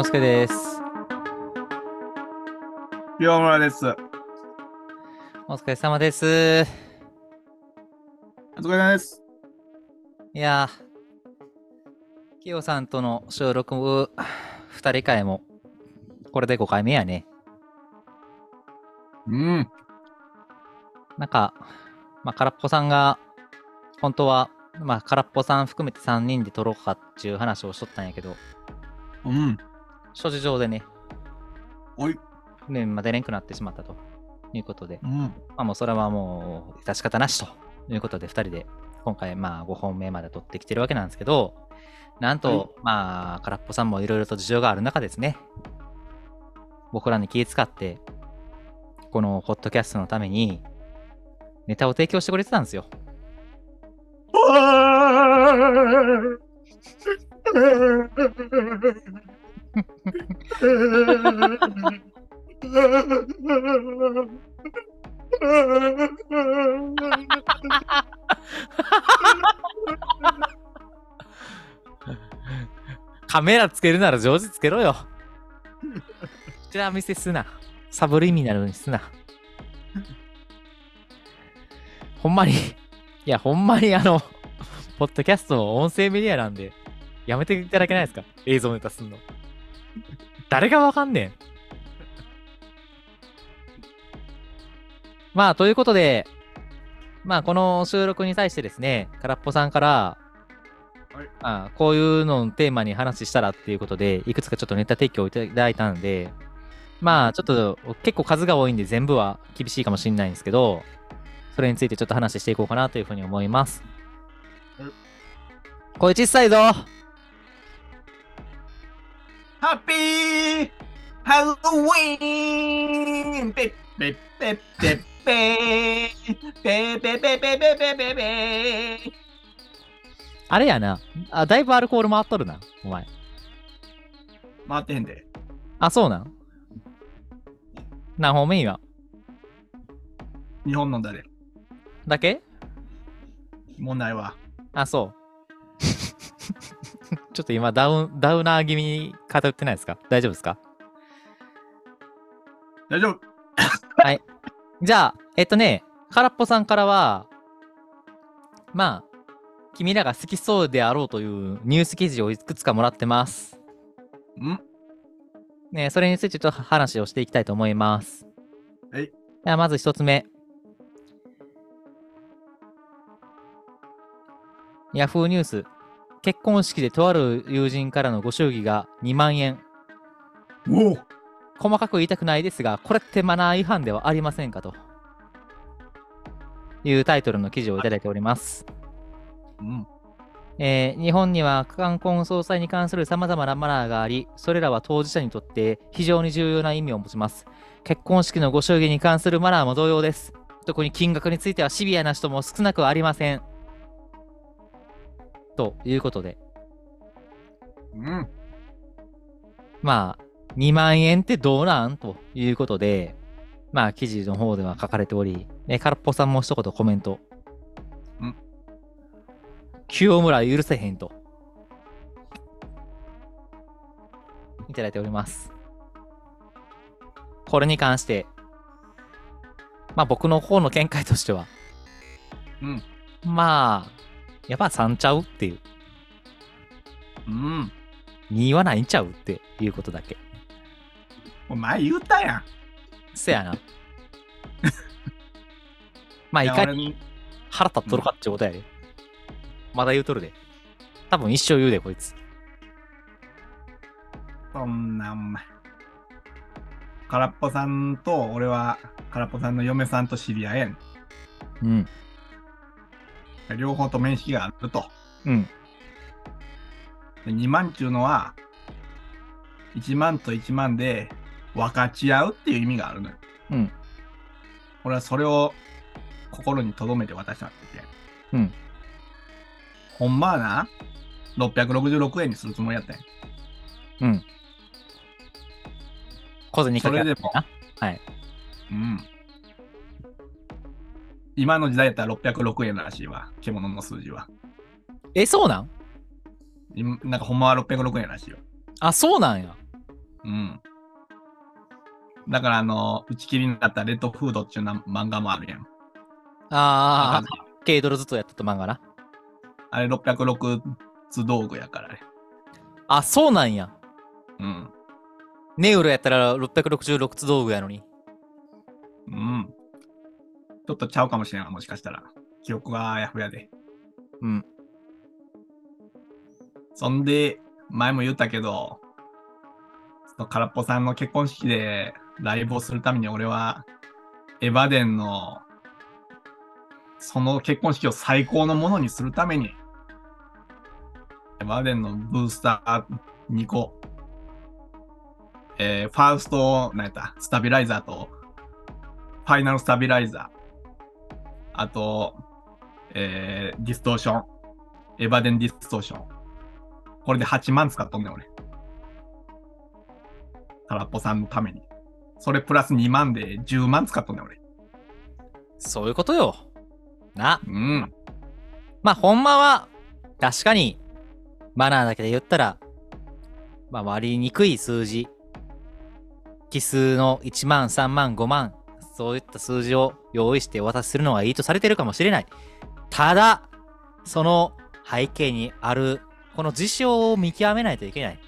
之助です。岩村です。お疲れ様です。お疲れ様です。いやー、キヨさんとの収録、二人会も、これで5回目やね。うん。なんか、まあ、空っぽさんが、本当は、まあ、空っぽさん含めて3人で撮ろうかっていう話をしとったんやけど、うん。諸事情でね、おい。ね、まあ、出れんくなってしまったと。いうことで、うん。まあ、もうそれはもう、致し方なしと。いうことで、2人で今回、まあ、5本目まで撮ってきてるわけなんですけど、なんと、はい。まあ、空っぽさんもいろいろと事情がある中ですね、僕らに気遣って、このポッドキャストのために、ネタを提供してくれてたんですよ。カメラつけるなら上手つけろよ。ちら見せすな。サブリミナルにすな。ほんまに、いや、ほんまにあの、ポッドキャストの音声メディアなんで、やめていただけないですか？映像ネタすんの。誰がわかんねん。まあ、ということで、まあ、この収録に対してですね、空っぽさんから、はいまあ、こういうのをテーマに話したらっていうことで、いくつかちょっとネタ提供いただいたんで、まあ、ちょっと結構数が多いんで全部は厳しいかもしれないんですけど、それについてちょっと話していこうかなというふうに思いますはい。声小さいぞハッピーハロウィーンペッペッペッペッペーペーペーペーペーペーペーペーペーあれやな。あ、だいぶアルコール回っとるな、お前。回ってへんで。あ、そうなん何本目今日本飲んだで。だけ問題は。あ、そう。ちょっと今ダウン、ダウナー気味に偏ってないですか？大丈夫ですか？大丈夫 じゃあ、えっとね、空っぽさんからは、まあ、君らが好きそうであろうというニュース記事をいくつかもらってます。ん？ね、それについてちょっと話をしていきたいと思います。はい。ではまず一つ目。ヤフーニュース。結婚式でとある友人からのご祝儀が2万円。おお細かく言いたくないですが、これってマナー違反ではありませんかというタイトルの記事をいただいております。うん。えー日本には冠婚葬祭に関する様々なマナーがあり、それらは当事者にとって非常に重要な意味を持ちます。結婚式のご祝儀に関するマナーも同様です。特に金額についてはシビアな人も少なくありません。ということで、うん。まあ、2万円ってどうなん？ということで、まあ、記事の方では書かれており、え空っぽさんも一言コメント。ん清村許せへんと。いただいております。これに関して、まあ僕の方の見解としては、うん。まあ、やっぱ3ちゃうっていう、うん。2はないんちゃうっていうことだけ。お前言ったやん。せやな。まあ、いやかに俺腹立っとるかってことやで。まだ言うとるで。多分一生言うで、こいつ。そんなお前。空っぽさんと俺は空っぽさんの嫁さんと知り合えん。うん。両方と面識があると。うん。で2万っていうのは、1万と1万で分かち合うっていう意味があるのよ。うん。俺はそれを心に留めて渡したって。うん。ほんまはな、666円にするつもりやったんや。うん。小銭かけそれでもな。はい。うん。今の時代やったら606円らしいわ。獣の数字は。え、そうなん？今なんかほんまは606円らしいよ。あ、そうなんや。うん。だからあの、打ち切りになったレッドフードっていうな漫画もあるやん。ああ、軽泥ずっとやってた漫画な。あれ606つ道具やからね。あ、そうなんや。うん。ネウロやったら666つ道具やのに。うん。ちょっとちゃうかもしれんわ、もしかしたら。記憶があやふやで。うん。そんで、前も言ったけど、その空っぽさんの結婚式でライブをするために俺は、エヴァデンの、その結婚式を最高のものにするために、エヴァデンのブースター2個、えーファースト、なんやった、スタビライザーと、ファイナルスタビライザー、あと、えーディストーション、エヴァデンディストーション。これで8万使っとんねん、俺。空っぽさんのために。それプラス2万で10万使っとんねん、俺。そういうことよ。な。うん。まあ、ほんまは、確かに、マナーだけで言ったら、まあ、割りにくい数字。奇数の1万、3万、5万、そういった数字を用意してお渡しするのがいいとされてるかもしれない。ただ、その背景にある、この事象を見極めないといけない。ん？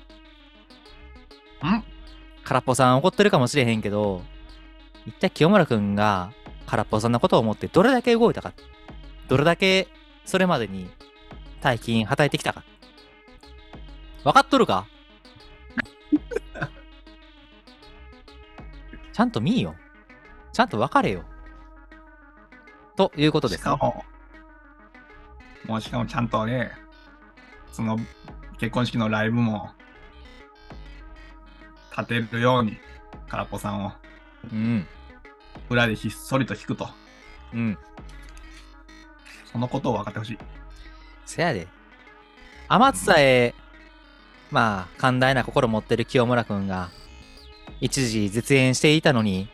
空っぽさん怒ってるかもしれへんけど、一体清村くんが空っぽさんのことを思ってどれだけ動いたか。どれだけそれまでに大金はたいてきたか。分かっとるか？ちゃんと見いよ。ちゃんと分かれよ。ということです。しかも、もうしかもちゃんとね、その結婚式のライブも立てるように、空っぽさんをうん。裏でひっそりと弾くと。うん。そのことを分かってほしい。せやで。天津さえ、まあ、寛大な心持ってる清村くんが、一時絶縁していたのに、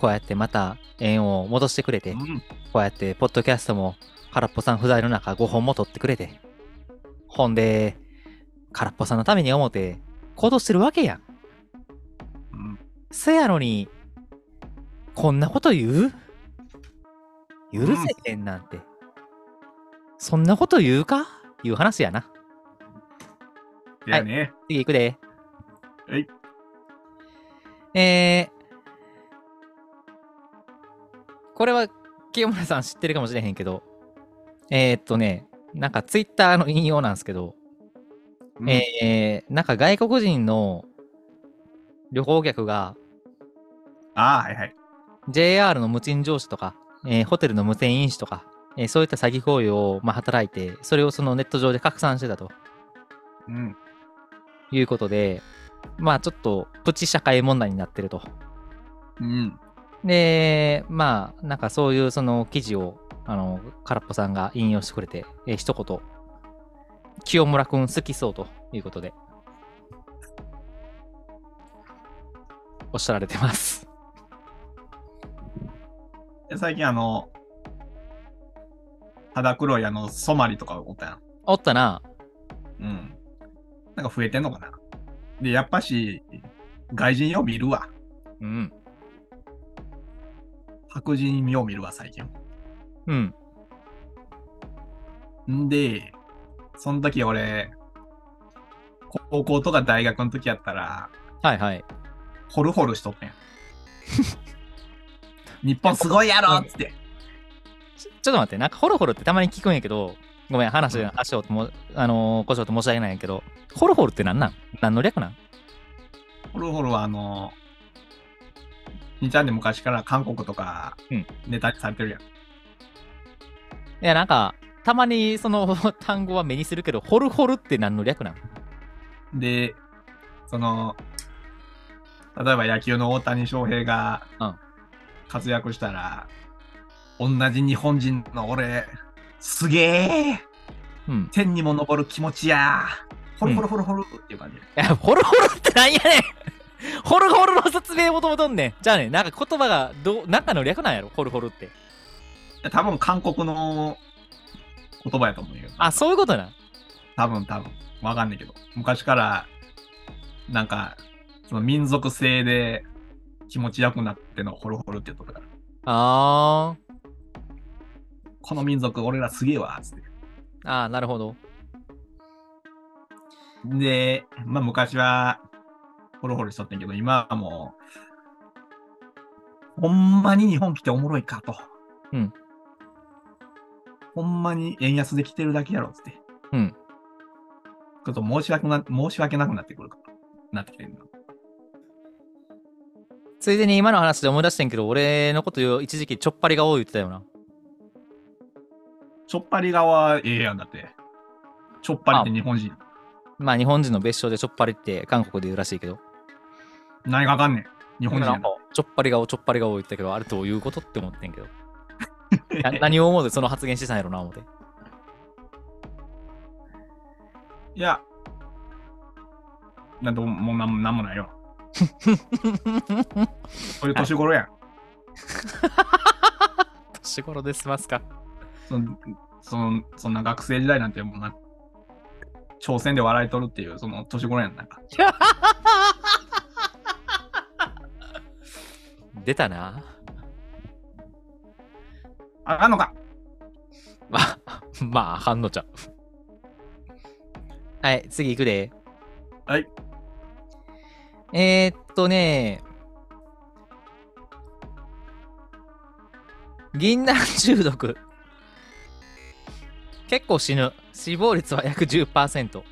こうやってまた縁を戻してくれて、うん。こうやってポッドキャストも空っぽさん不在の中5本も撮ってくれて、ほんで、空っぽさんのために思って行動してるわけやん。うんせやのに、こんなこと言う？許せへんなんて。そんなこと言うか？いう話やな。いやね。次行くで。はい。えー、これは清村さん知ってるかもしれへんけど、えー、っとね、なんかツイッターの引用なんですけど、うんえー、なんか外国人の旅行客がああ、はいはい。JR の無賃乗車とか、えーホテルの無銭飲酒とか、えーそういった詐欺行為を、まあ、働いて、それをそのネット上で拡散してたとうん。いうことで、まあちょっとプチ社会問題になってると。うん。で、まあなんかそういうその記事を、あの、空っぽさんが引用してくれて、えー一言、清村くん好きそうということで、おっしゃられてます。で最近あの、肌黒いあの、ソマリとかおったやん。おったな。うん。なんか増えてんのかな。で、やっぱし、外人よう見るわ。うん。白人よう見るわ、最近。うん。んで、その時俺、高校とか大学の時やったら、はいはい。ホルホルしとったんやん。日本すごいやろっつって。ちょちょっと待って、なんかホロホロってたまに聞くんやけど、ごめん、話、うん足をとも、あのー、こしょうと申し訳ないんやけど、ホロホルってなんなん？何の略なん？ホルホルはあの、兄ちゃんで昔から韓国とかうんネタにされてるやん。いや、なんか、たまにその 単語は目にするけど、ホルホルって何の略なん？で、その、例えば野球の大谷翔平がうん活躍したら、同じ日本人の俺、すげえうん。天にも昇る気持ちやホルホルホルホルっていう感じ。いや、ホルホルってなんやねん ホルホルの説明求めとんねん。じゃあね、なんか言葉がどう、中の略なんやろ？ホルホルって。多分韓国の言葉やと思うよ。あ、そういうことな。多分多分。わかんないけど。昔から、なんか、その民族性で気持ちよくなってのホルホルって言うとったから。あこの民族俺らすげえわ、つって。ー。あー、なるほど。で、まあ昔はホルホルしとったけど、今はもう、ほんまに日本来ておもろいかと。うん。ほんまに円安で来てるだけやろ、つって。うん。ちょっと申し訳な、申し訳なくなってくるから、なってきてるの。ついでに今の話で思い出してんけど、俺のこと言う一時期ちょっぱりが多い言ってたよな。ちょっぱり側ええやんだって。ちょっぱりって日本人。まあ日本人の別称でちょっぱりって韓国で言うらしいけど。何がわかんねん。日本人やなんかちょっぱり顔ちょっぱり顔言ったけど、あれどういうことって思ってんけど。な何を思うでその発言してたんやろな、思って。いや。なんともうなんなんもないよ。そういう年頃やん。年頃で済ますか。そのそのそんな学生時代なんてもうな、挑戦で笑いとるっていう、その年頃やん。なんか。出たな。あかんのか まあ、まあ、反応ちゃう。はい、次行くで。はい。えー、っとね、銀杏中毒。結構死ぬ。死亡率は約10%。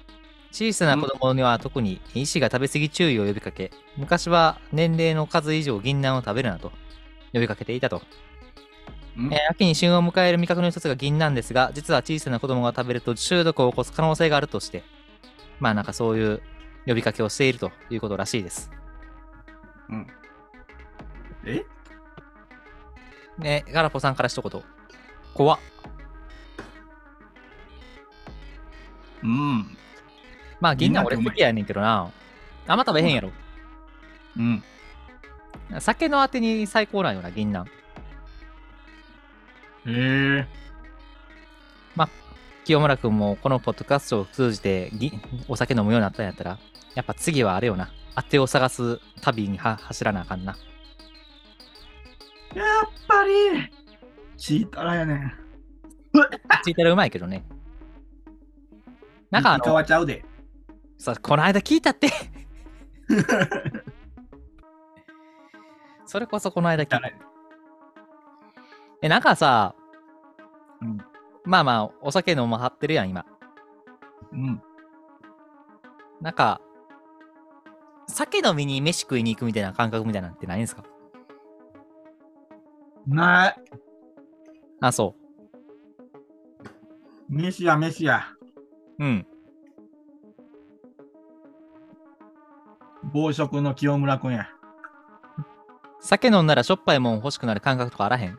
小さな子供には特に医師が食べ過ぎ注意を呼びかけ、昔は年齢の数以上銀杏を食べるなと呼びかけていたと。ん？えー秋に旬を迎える味覚の一つが銀杏ですが、実は小さな子供が食べると中毒を起こす可能性があるとして、まあなんかそういう呼びかけをしているということらしいです。うん。え？ね、ガラポさんから一言。怖っ。うん。まあ銀杏俺好きやねんけどな。あんま食べへんやろ。うん。酒のあてに最高なんよな、銀杏。へえ。清村君もこのポッドキャストを通じてぎお酒飲むようになったんやったら、やっぱ次はあれよな。あてを探す旅には走らなあかんな。やっぱり、チータラやねん。ついたらうまいけどね。なんかあの、変わっちゃうで。さ、この間聞いたって。それこそこの間聞いた。え、なんかさ、うんまあまあ、お酒飲まはってるやん、今。うん。なんか、酒飲みに飯食いに行くみたいな感覚みたいなんてないんですか？ない。あ、そ飯や飯や。う。うん。暴食の清村くんや。酒飲んだらしょっぱいもん欲しくなる感覚とかあらへん？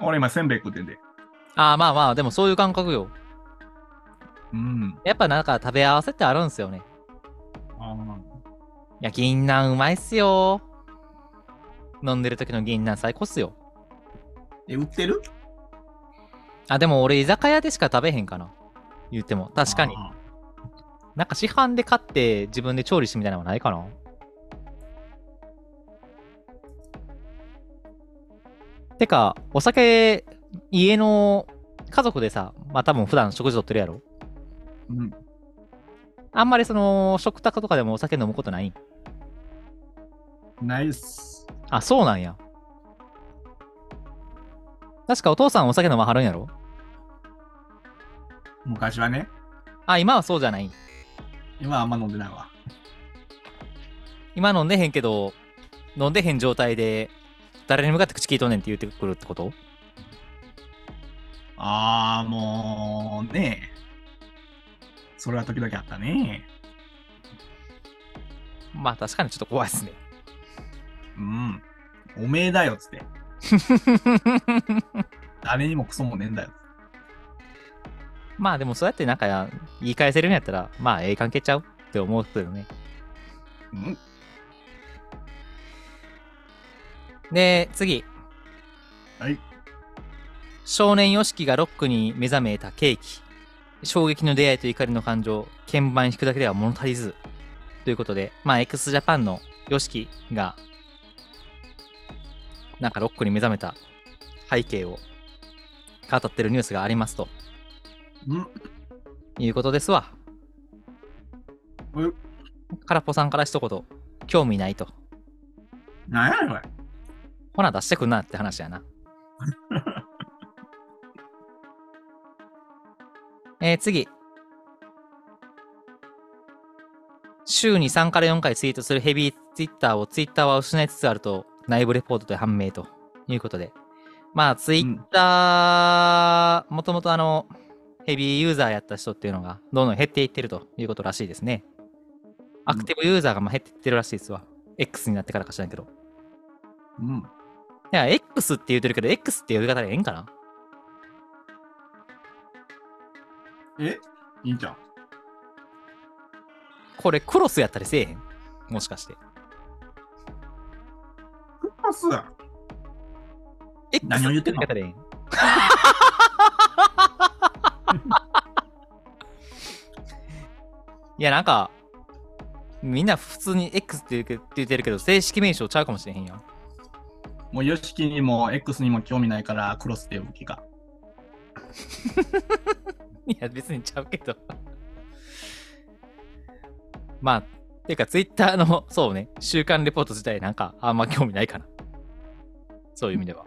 俺今せんべい食ってんで。ああ、まあまあ、でもそういう感覚よ。うん。やっぱなんか食べ合わせってあるんすよね。あいや、銀杏うまいっすよ。飲んでる時の銀杏最高っすよ。え、売ってる？あ、でも俺居酒屋でしか食べへんかな。言っても。確かに。あなんか市販で買って自分で調理してみたいなのはないかな？てか、お酒、家の家族でさ、まあ多分普段食事とってるやろ？ーうん。あんまりその、食卓とかでもお酒飲むことない？ナイス。あ、そうなんや。確かお父さんお酒飲まはるんやろ？昔はね。あ、今はそうじゃない。今はあんま飲んでないわ。今飲んでへんけど、飲んでへん状態で、誰に向かって口聞いとんねんって言ってくるってこと？ああ、もうね。それは時々あったね。まあ確かにちょっと怖いっすね。うん。おめえだよっつって。誰にもクソもねえんだよ。まあでもそうやってなんか言い返せるんやったら、まあええ関係ちゃうって思うけどね。うん。で、次。はい。少年ヨシキがロックに目覚めたケーキ。衝撃の出会いと怒りの感情。鍵盤弾くだけでは物足りず。ということで、まあ、x ジャパンの YOSHIKI が、なんかロックに目覚めた背景を語ってるニュースがありますとうん。いうことですわ。う空っぽさんから一言、興味ないと。なんやねん、これ。ほな出してくんなって話やな。えー、次。週に3から4回ツイートするヘビーツイッターをツイッターは失いつつあると内部レポートで判明ということで。まあツイッター、もともとあの、ヘビーユーザーやった人っていうのがどんどん減っていってるということらしいですね。アクティブユーザーがまあ減っていってるらしいですわ。X になってからか知らんけど。うん。いや、X って言ってるけど、X って呼び方でええんかな？え？いいんちゃう？これクロスやったりせえへん？もしかして。クロス X 何を言ってんの？呼 いや、なんか、みんな普通に X って言ってるけど、正式名称ちゃうかもしれへんやん。もう、ヨシキにも X にも興味ないから、クロスって呼ぶ気か。いや、別にちゃうけど。まあ、ていうか、ツイッターの、そうね、週刊レポート自体なんか、あんま興味ないかな。そういう意味では。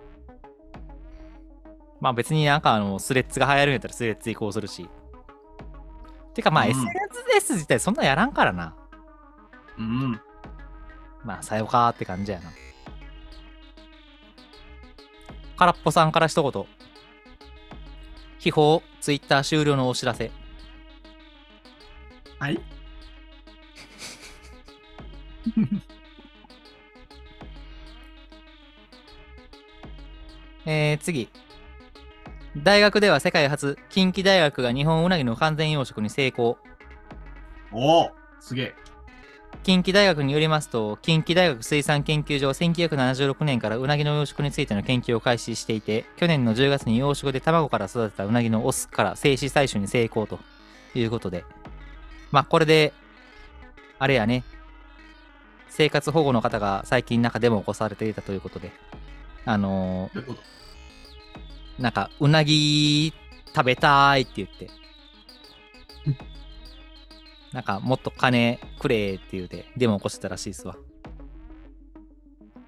まあ別になんかあの、スレッズが流行るんやったらスレッズ移行するし。てかまあ、うん SNS 自体そんなやらんからな。うん。まあ、さよかーって感じやな。空っぽさんから一言。秘宝、ツイッター終了のお知らせ。はい。えー、次。大学では世界初、近畿大学が日本ウナギの完全養殖に成功。おおすげえ。近畿大学によりますと、近畿大学水産研究所は1976年からウナギの養殖についての研究を開始していて、去年の10月に養殖で卵から育てたウナギのオスから精子採取に成功ということで、まあこれで、あれやね、生活保護の方が最近なんかデモを起こされていたということで、あのーなんか、うなぎ食べたいって言って、なんか、もっと金くれって言うて、デモ起こしてたらしいですわ。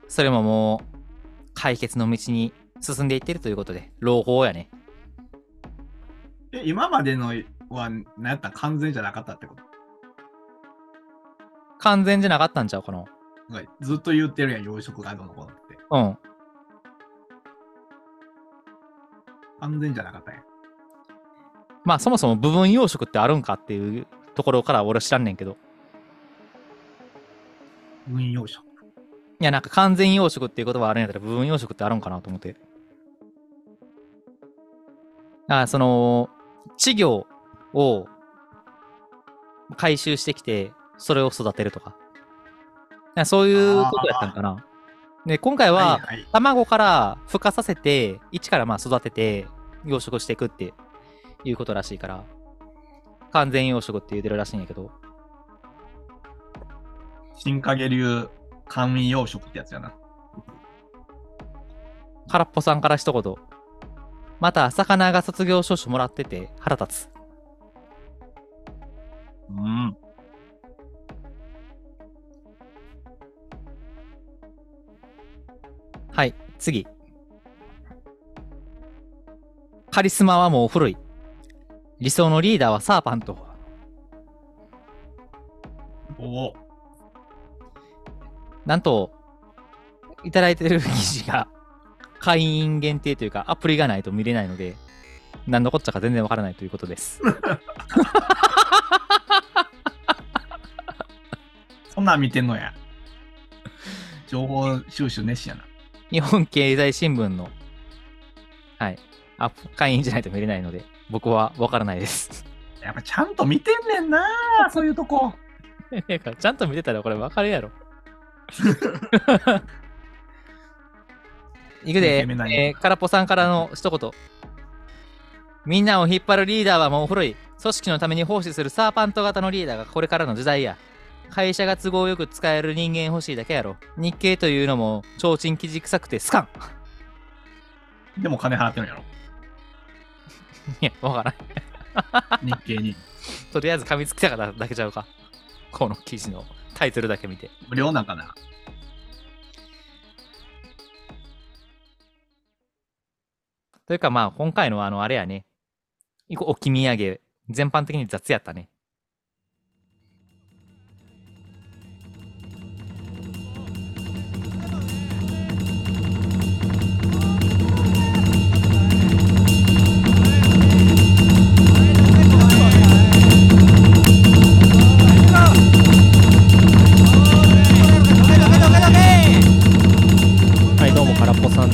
それももう、解決の道に進んでいってるということで、朗報やね。え、今までのは、なんやったら完全じゃなかったってこと？完全じゃなかったんちゃうかな。ずっと言ってるやん、養殖がどうのこうのって。うん。完全じゃなかったんや。まあ、そもそも部分養殖ってあるんかっていうところから俺は知らんねんけど。運養殖。いや、なんか完全養殖っていう言葉あるんやったら部分養殖ってあるんかなと思って。あその、稚魚を回収してきて、それを育てるとか。そういうことやったんかな。で、今回は、卵から孵化させて、一からまあ育てて養殖していくっていうことらしいから、完全養殖って言うてるらしいんやけど、新影流甘味養殖ってやつやな。空っぽさんから一言。また、魚が卒業証書もらってて腹立つ。うん。はい、次。カリスマはもう古い。理想のリーダーはサーパント。おお。なんと、いただいてる記事が会員限定というかアプリがないと見れないので、何のこっちゃか全然わからないということです。そんなん見てんのや。情報収集熱心やな。日本経済新聞の、はい、アプ会員じゃないと見れないので、僕はわからないです。やっぱちゃんと見てんねんな そういうとこ。ちゃんと見てたらこれわかるやろ。いくで、えー、空っぽさんからの一言。みんなを引っ張るリーダーはもう古い。組織のために奉仕するサーパント型のリーダーがこれからの時代や。会社が都合よく使える人間欲しいだけやろ。日経というのも、提灯記事臭くてスカンでも金払ってるんやろ。いや、わからん。日経に。とりあえず噛みつきたかっただけちゃうか。この記事のタイトルだけ見て。無料なんかな。というかまあ、今回のあの、あれやね。一個置き土産、全般的に雑やったね。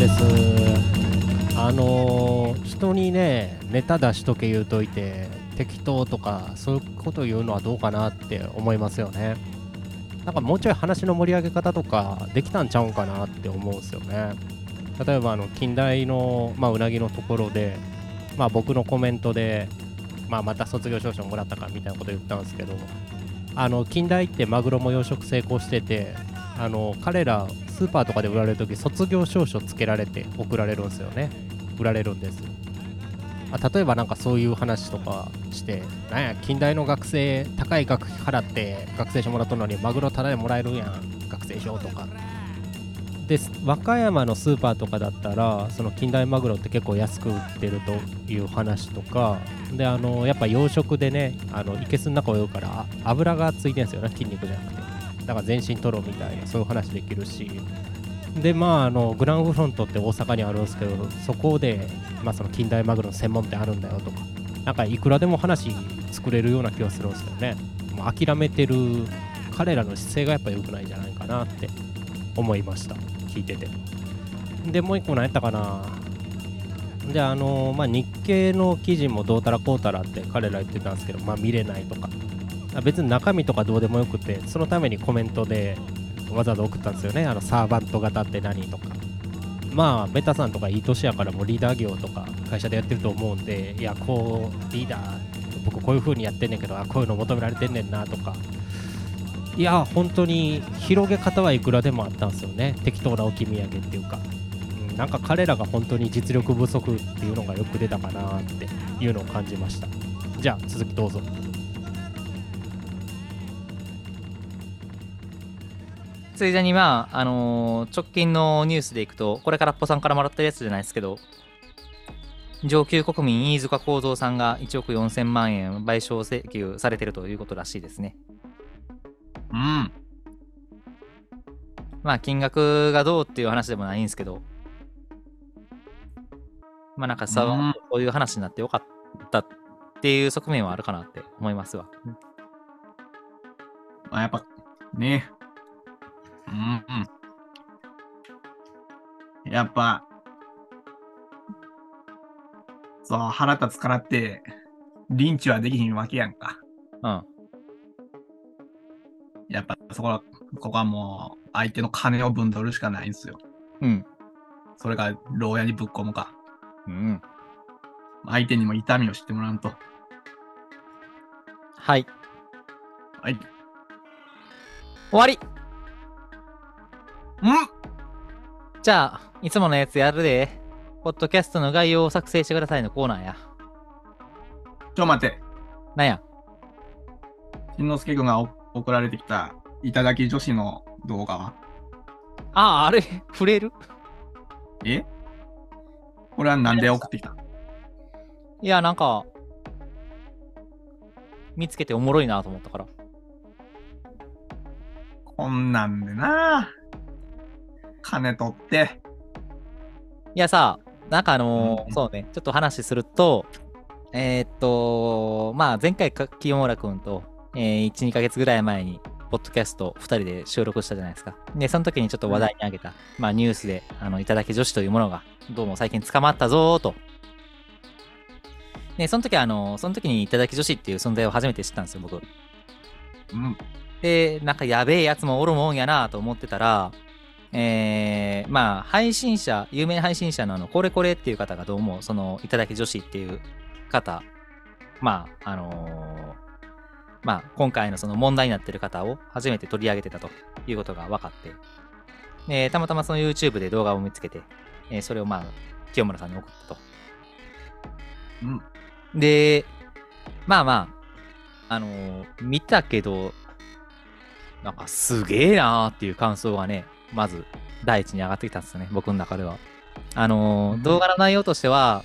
です。あの人にね、ネタ出しとけ言うといて、適当とか、そういうこと言うのはどうかなって思いますよね。なんかもうちょい話の盛り上げ方とかできたんちゃうんかなって思うんですよね。例えば、あの、近代の、まあ、うなぎのところで、まあ、僕のコメントで、まあ、また卒業証書もらったかみたいなこと言ったんですけど、あの、近代ってマグロも養殖成功してて、あの彼らスーパーとかで売られるとき卒業証書つけられて送られるんですよね。売られるんです。あ例えばなんかそういう話とかしてなんや近代の学生高い学費払って学生証もらったのにマグロタダでもらえるんやん学生証とか。で和歌山のスーパーとかだったらその近代マグロって結構安く売ってるという話とかであのやっぱ養殖でねあのいけすの中を泳ぐから油がついてるんですよね筋肉じゃなくて。だから全身取ろうみたいなそういう話できるし。でまああのグランフロントって大阪にあるんですけどそこで、まあ、その近代マグロの専門店あるんだよとか。なんかいくらでも話作れるような気がするんですよね。もう諦めてる彼らの姿勢がやっぱ良くないんじゃないかなって思いました。聞いてて。でもう一個何やったかな。であのまあ日経の記事もどうたらこうたらって彼ら言ってたんですけどまあ見れないとか。別に中身とかどうでもよくてそのためにコメントでわざわざ送ったんですよね。あのサーバント型って何とか。まあベタさんとかいい年やからもうリーダー業とか会社でやってると思うんでいやこうリーダー僕こういう風にやってんねんけどあこういうの求められてんねんなとか。いや本当に広げ方はいくらでもあったんですよね。適当な置き土産っていうか、うん、なんか彼らが本当に実力不足っていうのがよく出たかなっていうのを感じました。じゃあ続きどうぞ。ついでにまあ、あのー直近のニュースでいくと、これからっぽさんからもらったやつじゃないですけど、上級国民飯塚幸三さんが1億4000万円賠償請求されてるということらしいですね。うん。まあ、金額がどうっていう話でもないんですけど、まあなんかさ、うんそういう話になってよかったっていう側面はあるかなって思いますわ。まあ、やっぱ、ね。うんうん。やっぱ、そう、腹立つからって、リンチはできひんわけやんか。うん。やっぱ、そこは、ここはもう、相手の金を分取るしかないんですよ。うん。それが、牢屋にぶっ込むか。うん。相手にも痛みを知ってもらうと。はい。はい。終わりうんじゃあ、いつものやつやるで。ポッドキャストの概要を作成してくださいのコーナーや。ちょ、待って。なんや？しんのすけくんがお送られてきた、いただき女子の動画は？ああ、あれ、触れる？え？これはなんで送ってきた？いや、なんか、見つけておもろいなと思ったから。こんなんでな金取って。いやさ、なんかあのーうんそうね、ちょっと話すると、えーっと、まあ前回か清村くんと、えー、1、2ヶ月ぐらい前に、ポッドキャスト2人で収録したじゃないですか。で、その時にちょっと話題に挙げた、まあニュースで、あの、いただき女子というものが、どうも最近捕まったぞーと。で、その時はあの、その時にいただき女子っていう存在を初めて知ったんですよ、僕。うん。で、なんかやべえやつもおるもんやなと思ってたら、えー、まあ、配信者、有名配信者のあの、これこれっていう方がどうも、その、いただき女子っていう方、まあ、あのーまあ、今回のその問題になってる方を初めて取り上げてたということが分かって、でたまたまその YouTube で動画を見つけて、えーそれをまあ、清村さんに送ったと。うん。で、まあまあ、あのー見たけど、なんかすげえなーっていう感想がね、まず第一に上がってきたんですよね、僕の中では。あのー動画の内容としては、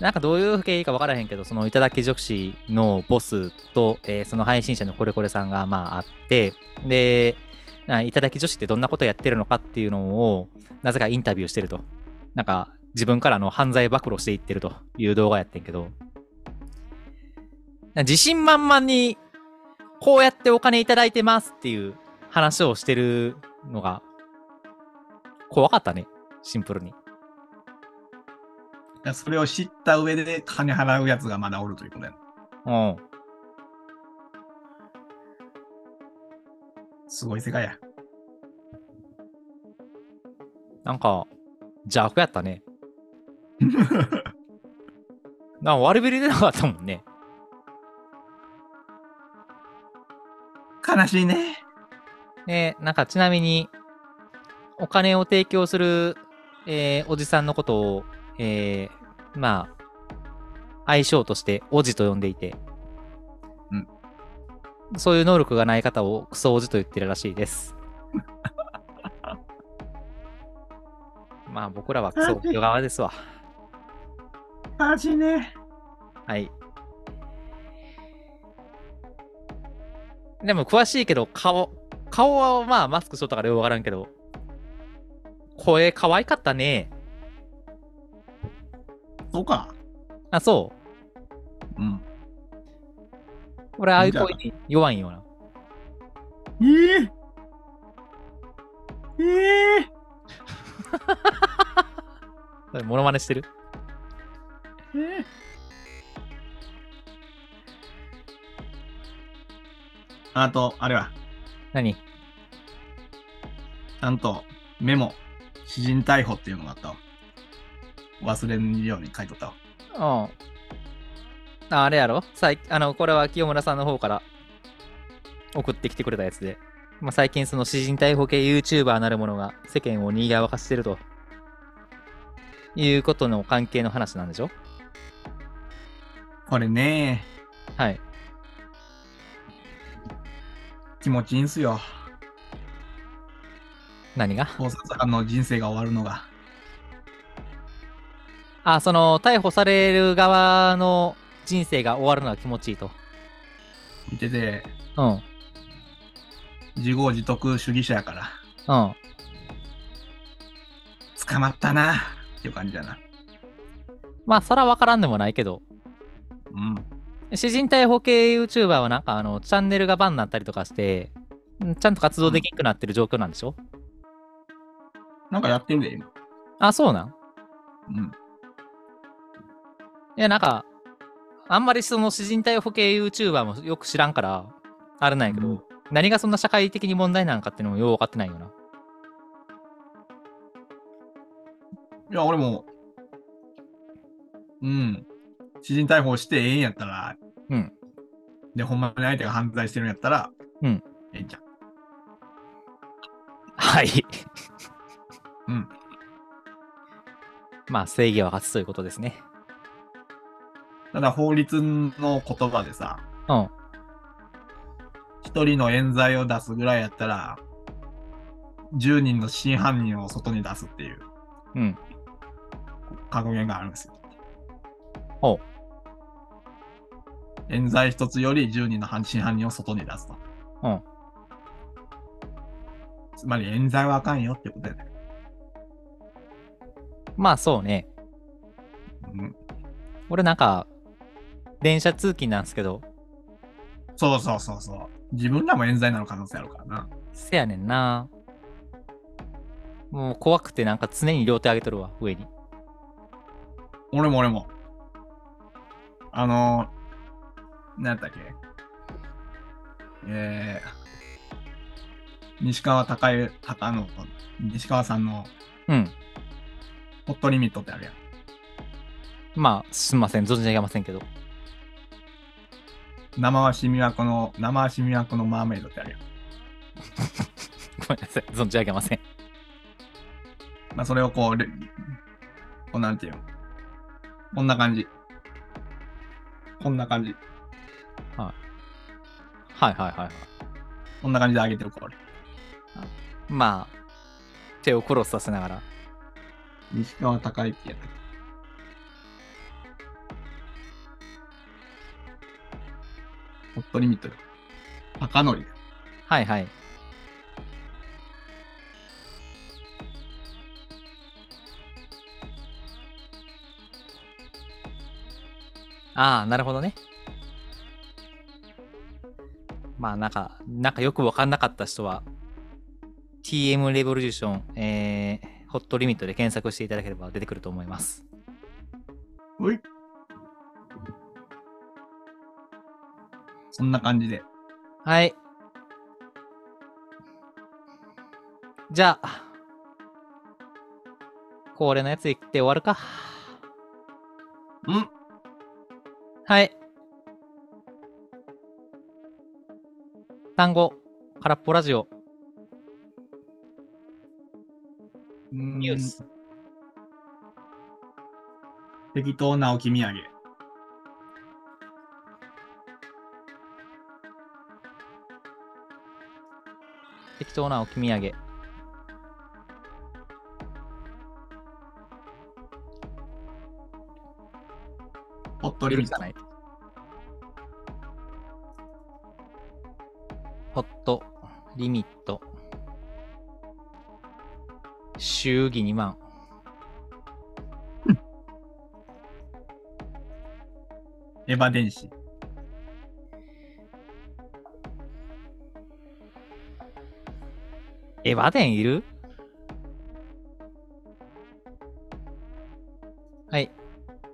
なんかどういう経緯か分からへんけど、その頂き女子のボスと、えーその配信者のコレコレさんがまああって、で、な頂き女子ってどんなことやってるのかっていうのを、なぜかインタビューしてると。なんか自分からの犯罪暴露していってるという動画やってんけど、自信満々に、こうやってお金いただいてますっていう話をしてるのが、怖かったね。シンプルに。それを知った上で金払うやつがまだおるということやな。うん。すごい世界や。なんか、邪悪やったね。なんか悪びれでなかったもんね。悲しいね。で、なんかちなみに、お金を提供する、えーおじさんのことを、えーまあ、愛称として、おじと呼んでいて、うんそういう能力がない方をクソおじと言ってるらしいです。まあ、僕らはクソおじ側ですわ。悲しいね。はい。でも詳しいけど、顔、顔はまあマスクしとったからよくわからんけど、声可愛かったね。そうか。あ、そう。うん。俺、ああいう声に弱いんよな。ええええ それモノマネしてる？ええあと、あれは、何？ちゃんとメモ、詩人逮捕っていうのがあったわ。忘れんように書いとったわ。うん。ああれやろ？最あの、これは清村さんの方から送ってきてくれたやつで。まあ、最近その詩人逮捕系 YouTuber なるものが世間を賑わかしてると。いうことの関係の話なんでしょ？これね、はい。気持ちいいんすよ。何が？盗撮犯の人生が終わるのが。あ、その、逮捕される側の人生が終わるのが気持ちいいと。見てて、うん。自業自得主義者やから、うん。捕まったなっていう感じだな。まあ、そらわからんでもないけど、うん。詩人逮捕系 YouTuber はなんかあの、チャンネルがバンになったりとかして、んちゃんと活動できなくなってる状況なんでしょ、なんかやってるで、今。あ、そうなん？うん。いや、なんか、あんまりその詩人逮捕系 YouTuber もよく知らんから、あれなんやけど、うん何がそんな社会的に問題なのかっていうのもよう分かってないよな。いや、俺も、うん。知人逮捕してええんやったら、うん。で、ほんまに相手が犯罪してるんやったら、うん。ええんじゃん。はい。うん。まあ、正義は勝つということですね。ただ法律の言葉でさ、うん。一人の冤罪を出すぐらいやったら、10人の真犯人を外に出すっていううん。格言があるんですよ。ほう。冤罪一つより10人の真犯人を外に出すと。うん。つまり冤罪はあかんよってことやね。まあ、そうね。うん。俺なんか、電車通勤なんですけど、そうそうそうそう。自分らも冤罪なの可能性あるからな。せやねんな。もう怖くてなんか常に両手上げとるわ、上に。俺も俺も。あのー、何やったっけ？えー、西川隆之、高野、西川さんのうん。ホットリミットってあるやん。まあ、すんません。存じ上げませんけど。生足美和子の、生足美和子のマーメイドってあるやん。ごめんなさい。存じ上げません。まあ、それをこう、レこうなんていうの？こんな感じ。こんな感じ。はいはいはいはい。こんな感じで上げてるこれ。まあ、手をクロスさせながら。西川貴之やったっけホットリミットよ。高則。はいはい。ああ、なるほどね。まあ、なんか、なんかよくわかんなかった人は、TM レボリューション、えー、ホットリミットで検索していただければ出てくると思います。うい。そんな感じで。はい。じゃあ、恒例のやつ言って終わるか。うん。はい。単語、空っぽラジオ、ニュース。適当な置き土産。適当な置き土産。ホットリミット。じゃない。ホット、リミット。祝儀2万。エヴァ電子。エヴァデンいる？はい。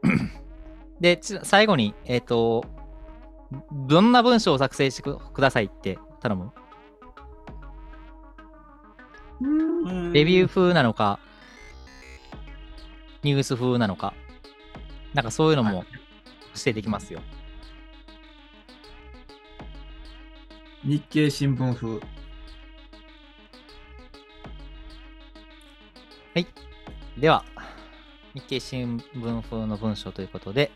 で、ち最後に、えっ、と、どんな文章を作成してくくださいって頼むレビュー風なのか、ニュース風なのか、なんかそういうのも指定できますよ。日経新聞風。では、日経新聞風の文章ということで、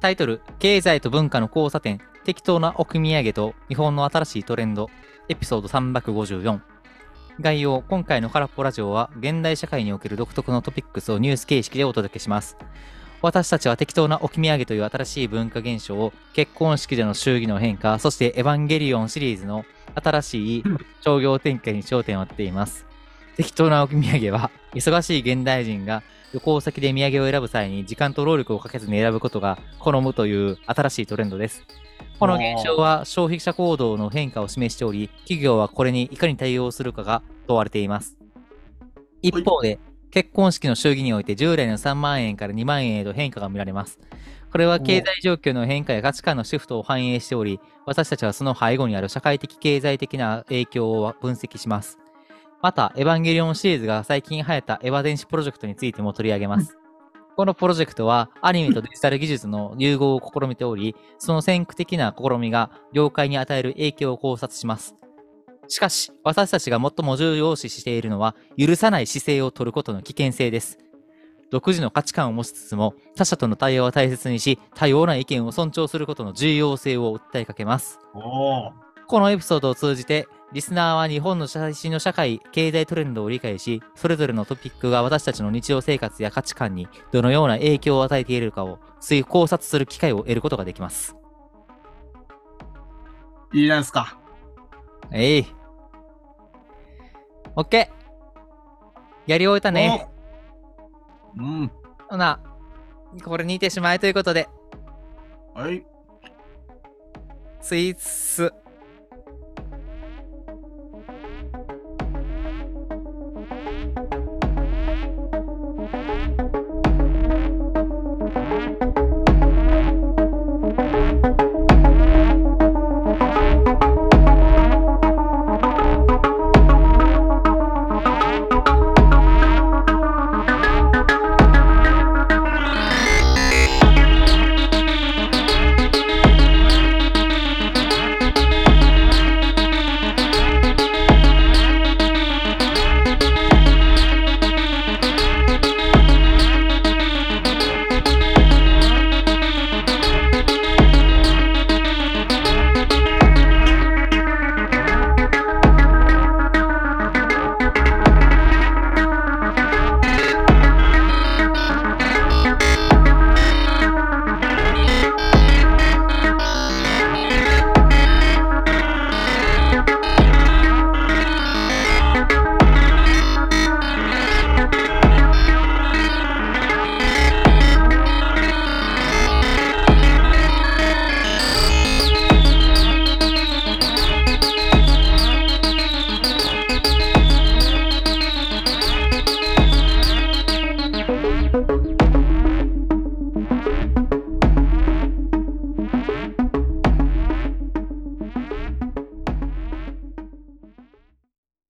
タイトル、経済と文化の交差点、適当な置き土産と日本の新しいトレンド、エピソード354。概要、今回の空っぽラジオは、現代社会における独特のトピックスをニュース形式でお届けします。私たちは適当な置き土産という新しい文化現象を、結婚式での祝儀の変化、そしてエヴァンゲリオンシリーズの新しい 商業展開に焦点を当てています。適当な置き土産は、忙しい現代人が旅行先で土産を選ぶ際に時間と労力をかけずに選ぶことが好むという新しいトレンドです。この現象は消費者行動の変化を示しており、企業はこれにいかに対応するかが問われています。一方で、結婚式の祝儀において従来の3万円から2万円へと変化が見られます。これは経済状況の変化や価値観のシフトを反映しており、私たちはその背後にある社会的経済的な影響を分析します。また、エヴァンゲリオンシリーズが最近流行ったエヴァ電子プロジェクトについても取り上げます。このプロジェクトはアニメとデジタル技術の融合を試みており、その先駆的な試みが業界に与える影響を考察します。しかし、私たちが最も重要視しているのは、許さない姿勢を取ることの危険性です。独自の価値観を持ちつつも、他者との対話を大切にし、多様な意見を尊重することの重要性を訴えかけます。このエピソードを通じて、リスナーは日本の最新の社会、経済トレンドを理解し、それぞれのトピックが私たちの日常生活や価値観にどのような影響を与えているかを推考察する機会を得ることができます。いいじゃないですか。えい。オッケー。やり終えたね。お。うん。ほな、これにてしまいということで、はい。スイーツ